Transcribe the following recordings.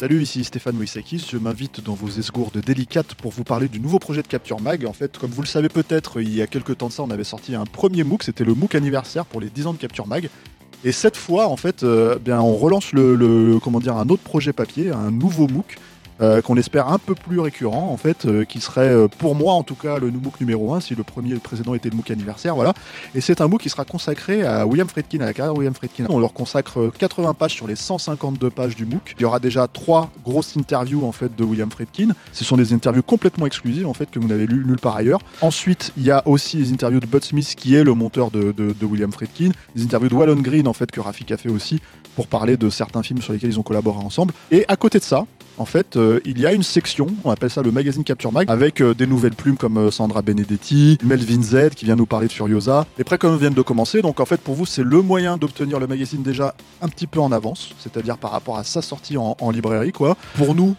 Salut, ici Stéphane Moïsakis. Je m'invite dans vos esgourdes délicates pour vous parler du nouveau projet de Capture Mag. En fait, comme vous le savez peut-être, il y a quelques temps de ça, on avait sorti un premier MOOC, c'était le MOOC anniversaire pour les 10 ans de Capture Mag. Et cette fois, en fait, euh, bien, on relance le, un autre projet papier, un nouveau MOOC. Euh, qu'on espère un peu plus récurrent en fait, euh, qui serait euh, pour moi en tout cas le MOOC numéro 1 si le premier le précédent était le MOOC anniversaire, voilà. Et c'est un MOOC qui sera consacré à William Friedkin, à la carrière William Friedkin. On leur consacre euh, 80 pages sur les 152 pages du MOOC. Il y aura déjà trois grosses interviews en fait de William Friedkin. Ce sont des interviews complètement exclusives en fait que vous n'avez lu nulle part ailleurs. Ensuite, il y a aussi les interviews de Bud Smith qui est le monteur de, William Friedkin, des interviews de Wallon Green en fait que Rafik a fait aussi pour parler de certains films sur lesquels ils ont collaboré ensemble. Et à côté de ça, en fait, euh, il y a une section, on appelle ça le magazine Capture Mag, avec euh, des nouvelles plumes comme euh, Sandra Benedetti, Melvin Z qui vient nous parler de Furiosa. Les précoms viennent de commencer, donc en fait pour vous c'est le moyen d'obtenir le magazine déjà un petit peu en avance, c'est-à-dire par rapport à sa sortie en, librairie quoi. Pour nous,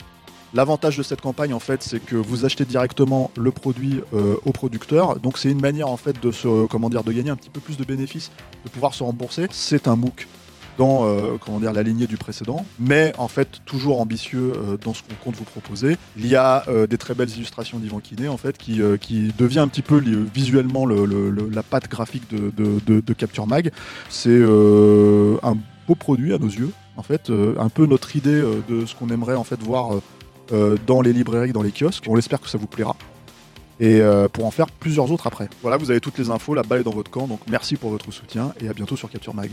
L'avantage de cette campagne, en fait, c'est que vous achetez directement le produit au producteur. Donc, c'est une manière, en fait, de se, comment dire, de gagner un petit peu plus de bénéfices, de pouvoir se rembourser. C'est un MOOC dans, euh, comment dire, la lignée du précédent, mais en fait, toujours ambitieux euh, dans ce qu'on compte vous proposer. Il y a euh, des très belles illustrations d'Ivan Kiné, en fait, qui, qui devient un petit peu visuellement le- le- le- la patte graphique de, Capture Mag. C'est un beau produit à nos yeux. En fait, un peu notre idée de ce qu'on aimerait en fait voir dans les librairies, dans les kiosques. On espère que ça vous plaira. Et pour en faire plusieurs autres après. Voilà, vous avez toutes les infos, la balle est dans votre camp, donc merci pour votre soutien et à bientôt sur Capture Mag.